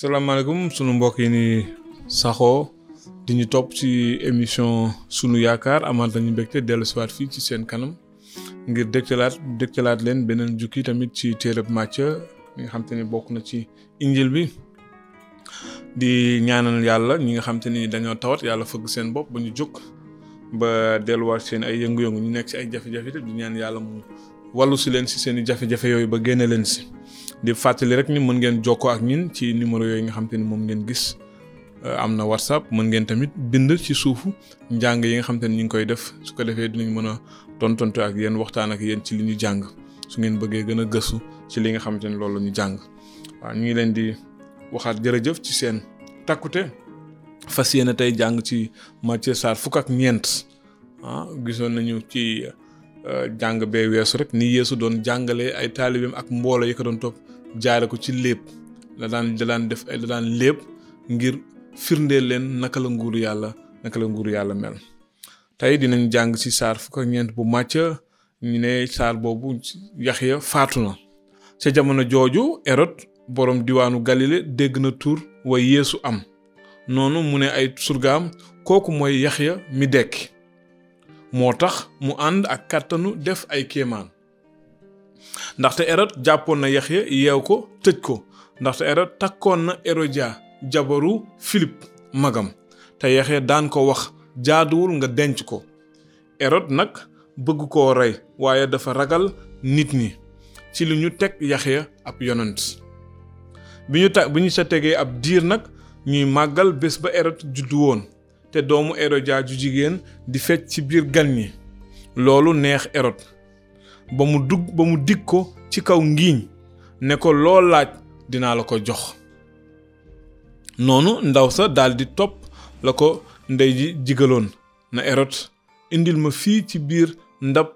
salaamaaleykum sunu mbokk yi ni saxoo di ñu topp ci émission sunu yaakaar amaat nañu mbégte dellusiwaat fii ci seen kanam ngir dégtalaat dégtalaat leen beneen jukki tamit ci téereb Macë mi nga xam te ne bokk na ci injil bi di ñaanal yàlla ñi nga xam te ni dañoo tawat yàlla fëgg seen bopp ba ñu jóg ba delluwaat seen ay yëngu-yëngu ñu nekk ci ay jafe-jafe te di ñaan yàlla mu wàllu si leen si seen i jafe-jafe yooyu ba génne leen si di fàttali rek ni mën ngeen jokkoo ak ñin ci numéro yooyu nga xam te ni moom ngeen gis euh, am na whatsapp mën ngeen tamit bind ci suufu njàng yi nga xam te ni ñu ngi koy def su ko defee dinañ mën a tontonte ak yéen waxtaan ak yéen ci li ñu jàng su ngeen bëggee gën a gëstu ci li nga xam te ni loolu la ñu jàng waaw ñu ngi leen di waxaat jërëjëf ci seen takkute fas yéene tey jàng ci Matthieu Sarr fukk ak ñeent ah gisoon nañu ci euh, jàng bee weesu rek ni yéesu doon jàngale ay taalibeem ak mboolo yi ko doon topp jaare ko ci lépp la daan da daan def ay da daan lépp ngir firndeel leen naka la nguuru yàlla naka la nguuru yàlla mel tey dinañ jàng ci saar fukk ak ñeent bu màcc ñu ne saar boobu Yaxya faatu na ca jamono jooju Hérode boroom diwaanu Galile dégg na tur wa yéesu am noonu mu ne ay surgaam kooku mooy Yaxya mi dekki moo tax mu ànd ak kàttanu def ay kéemaan ndaxte Hérode jàppoon na Yaxya yeew ko tëj ko ndaxte Hérode takkoon na Hérodia jabaru Philippe magam te Yaxya daan ko wax jaaduwul nga denc ko erod nag bëgg koo rey waaye dafa ragal nit ñi ci li ñu teg yaxya ab yonent bi ñu ta bi ñu sa tegee ab diir nag ñuy màggal bés ba erod juddu woon te doomu erodja ju jigéen di fecc ci biir gan ñi loolu neex erod ba mu dugg ba mu dig ko ci kaw ngiiñ ne ko loo laaj dinaa la ko jox noonu ndaw sa daldi topp la ko ndey ji jigaloon na erot indil ma fii ci biir ndab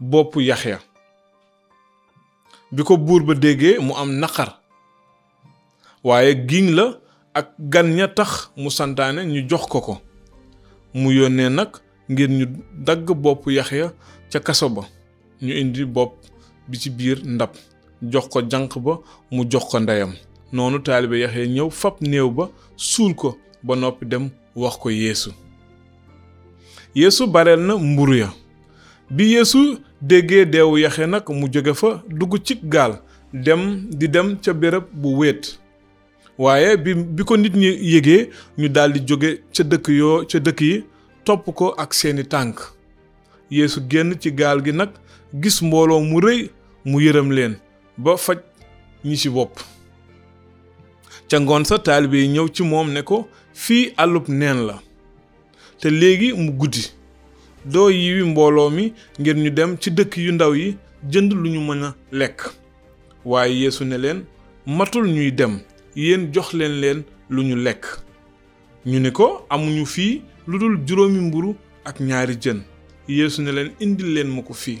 boppu yaxya bi ko buur ba déggee mu am naqar waaye giñ la ak gan ña tax mu santaane ñu jox ko ko mu yónnee nag ngir ñu dagg boppu yaxya ca kaso ba ñu indi bopp bi ci biir ndab jox ko janq ba mu jox ko ndeyam noonu taalibe Yaxya ñëw fab néew ba suul ko ba noppi dem wax ko yéesu yéesu bareel na mburu ya bi yéesu déggee deewu Yaxya nag mu jóge fa dugg ci gaal dem di dem ca béréb bu wéet waaye bi bi ko nit ñi yégee ñu daldi jóge ca dëkk yoo ca dëkk yi topp ko ak seeni tànk yéesu génn ci gaal gi nag gis mbooloo mu rëy mu yërëm leen ba faj ñi ci bopp ca ngoon sa taalibe yi ñëw ci moom ne ko fii àllub neen la te léegi mu guddi doo yiwi mbooloo mi ngir ñu dem ci dëkk yu ndaw yi jënd lu ñu mën a lekk waaye yéesu ne leen matul ñuy dem yéen jox leen leen lu ñu lekk ñu ni ko amuñu fii lu dul juróomi mburu ak ñaari jën yéesu ne leen indi leen ma ko fii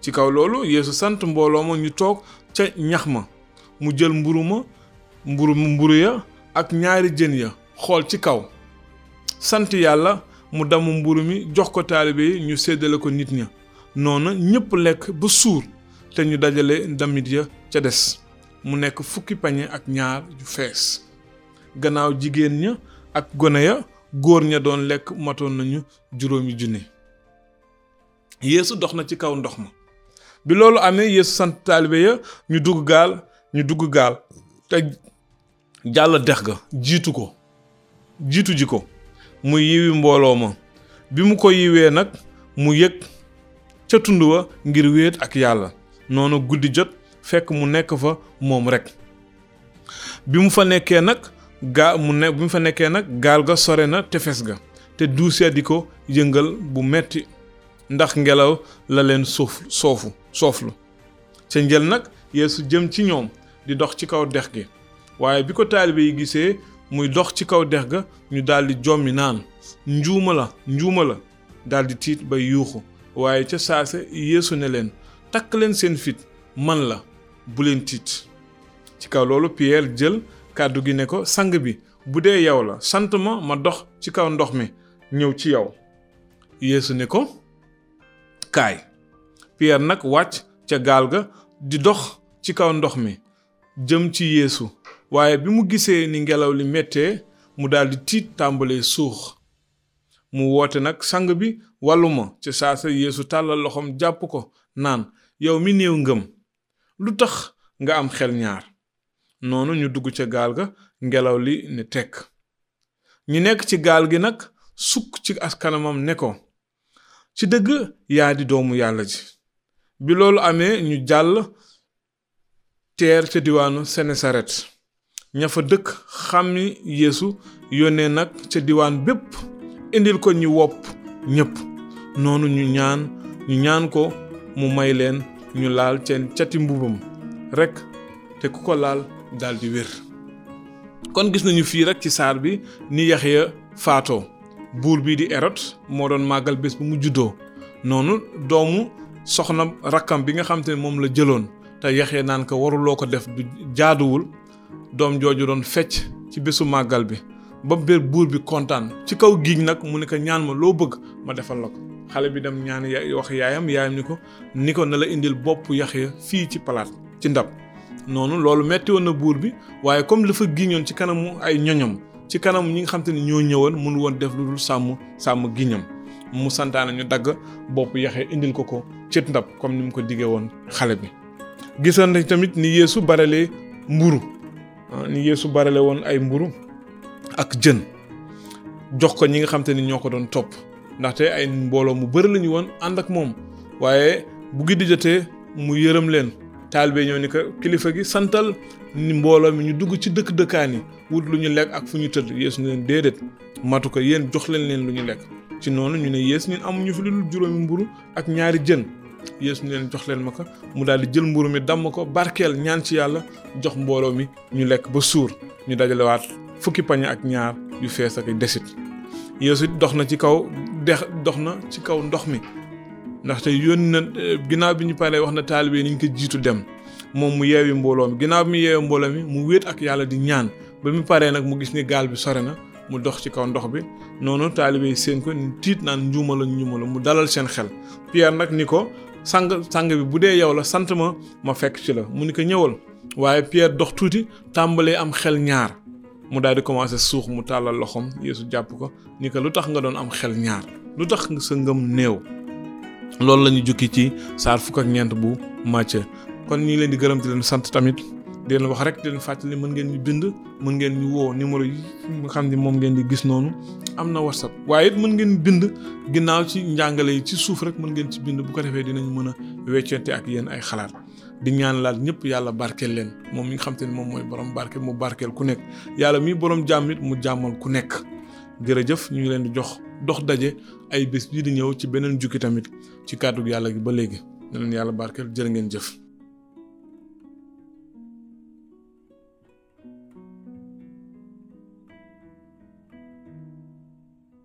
ci kaw loolu yéesu sant mbooloo ma ñu toog ca ñax ma mu jël mburu ma mburu mburu ya ak ñaari jën ya xool ci kaw sant yàlla mu damu mburu mi jox ko taalibe yi ñu séddale ko nit ña noona ñépp lekk ba suur te ñu dajale ndamit ya ca des mu nekk fukki pañe ak ñaar yu fees gannaaw jigéen ña ak gone ya góor ña doon lekk matoon nañu juróomi junne yéesu dox na ci kaw ndox ma bi loolu amee yeesu sant taalibe ya ñu dugg gaal ñu dugg gaal te jàll dex ga jiitu ko jiitu ji ko mu yiwi mbooloo ma bi mu ko yiwee nag mu yëg ca tund wa ngir wéet ak yàlla noonu guddi jot fekk mu nekk fa moom rekk bi mu fa nekkee nag gaa mu ne bi mu fa nekkee nag gaal ga sore na tefes ga te duus ya di ko yëngal bu metti ndax ngelaw la leen suuf soofu sooflu ca njël nag yeesu jëm ci ñoom di dox ci kaw dex gi waaye bi ko taalibe yi gisee muy dox ci kaw dex ga ñu daldi jommi naan njuuma la njuuma la daldi tiit ba yuuxu waaye ca saase yeesu ne leen takk leen seen fit man la bu leen tiit ci kaw loolu Pierre jël kàddu gi ne ko sang bi bu dee yow la sant ma ma dox ci kaw ndox mi ñëw ci yow yeesu ne ko kaay Pierre nag wàcc ca gaal ga di dox ci kaw ndox mi jëm ci yéesu waaye bi mu gisee ni ngelaw li méttee mu daldi tiit tàmbalee suux mu woote nag sang bi wàllu ma ca saa sa yeesu tàllal loxoom jàpp ko naan yow mi néew ngëm lu tax nga am xel ñaar noonu ñu dugg ca gaal ga ngelaw li ne tekk ñu nekk ci gaal gi nag sukk ci askanamam ne ko ci dëgg yaa di doomu yàlla ji bi loolu amee ñu jàll teer ca diwaanu senesaret ña fa dëkk xàmmi yéesu yónnee nag ca diwaan bépp indil ko ñu wopp ñépp noonu ñu ñaan ñu ñaan ko mu may leen ñu laal seen cati mbubam rekk te ku ko laal daldi wér kon gis nañu fii rekk ci saar bi ni Yaxya faatoo buur bii di Hérode moo doon màggal bés bu mu juddoo noonu doomu soxna rakkam bi nga xam te ne moom la jëloon te yaxee naan ko waruloo ko def du jaaduwul doom jooju doon fecc ci bésu màggal bi ba bér buur bi kontaan ci kaw giiñ nag mu ne ko ñaan ma loo bëgg ma defal la ko xale bi dem ñaan wax yaayam yaayam ni ko ni ko na la indil bopp Yaxya fii ci palaat ci ndab noonu loolu metti woon na buur bi waaye comme dafa giñoon ci kanamu ay ñoñam ci kanamu ñi nga xam te ni ñoo ñëwoon mun woon def lu dul sàmm sàmm giñam mu santaane ñu dagg bopp Yaxya indil ko ko cët ndab comme ni mu ko diggee woon xale bi gisoon nañ tamit ni Yeesu baralee mburu ah, ni Yeesu barale woon ay mburu ak jën jox ko ñi nga xam te ni ñoo ko doon topp ndaxte ay mbooloo mu bëri lañu woon ànd ak moom waaye bu guddi jotee mu yërëm leen taalibe ñoo ni ko kilifa gi santal ni mbooloo mi ñu dugg ci dëkk dëkkaan yi wut lu ñu lekk ak fu ñu tëdd yeesu ne leen déedéet matu ko yéen jox leen leen lu ñu lekk ci noonu ñu ne yeesu ñun amuñu fi lu dul juróomi mburu ak ñaari jën yeesu ne leen jox leen ma ko mu daal di jël mburu mi damm ko barkeel ñaan ci yàlla jox mbooloo mi ñu lekk ba suur ñu dajalewaat fukki pañe ak ñaar yu fees ak desit Yeesu dox na ci kaw dex dox na ci kaw ndox mi ndaxte yónni na eh, ginnaaw bi ñu paree wax na taalibe yi ni ñu ko jiitu dem moom mu yeewi mbooloo mi ginnaaw bi mu yeewi mbooloo mi mu wéet ak yàlla di ñaan ba mu paree nag mu gis ni gaal bi sore na mu dox ci kaw ndox bi noonu taalibe yi seen ko tiit naan njuuma la njuuma la mu dalal seen xel Pierre nag ni ko sang sang bi bu dee yow la sant ma ma fekk ci la mu ni ko ñëwal waaye Pierre dox tuuti tàmbalee am xel ñaar mu daal di commencé suux mu tàllal loxoom Yeesu jàpp ko ni ko lu tax nga doon am xel ñaar lu tax nga sa ngëm néew loolu la ñu jukki ci saar fukk ak ñeent bu Macë kon ñu ngi leen di gërëm di leen sant tamit di leen wax rek di leen fàttali mën ngeen ñu bind mën ngeen ñu woo numéro yi nga xam ni moom ngeen di gis noonu am na whatsapp waaye it mën ngeen bind ginnaaw ci njàngale yi ci suuf rek mën ngeen ci bind bu ko defee dinañ mën a weccante ak yéen ay xalaat di ñaan laat ñëpp yàlla barkeel leen moom mi nga xam te ne moom mooy borom barkeel mu barkeel ku nekk yàlla mii borom jàmm it mu jàmmal ku nekk jërëjëf ñu ngi leen di jox dox daje ay bés bii di ñëw ci beneen jukki tamit ci kàddu yàlla gi ba léegi ne leen yàlla barkeel jërë ngeen jëf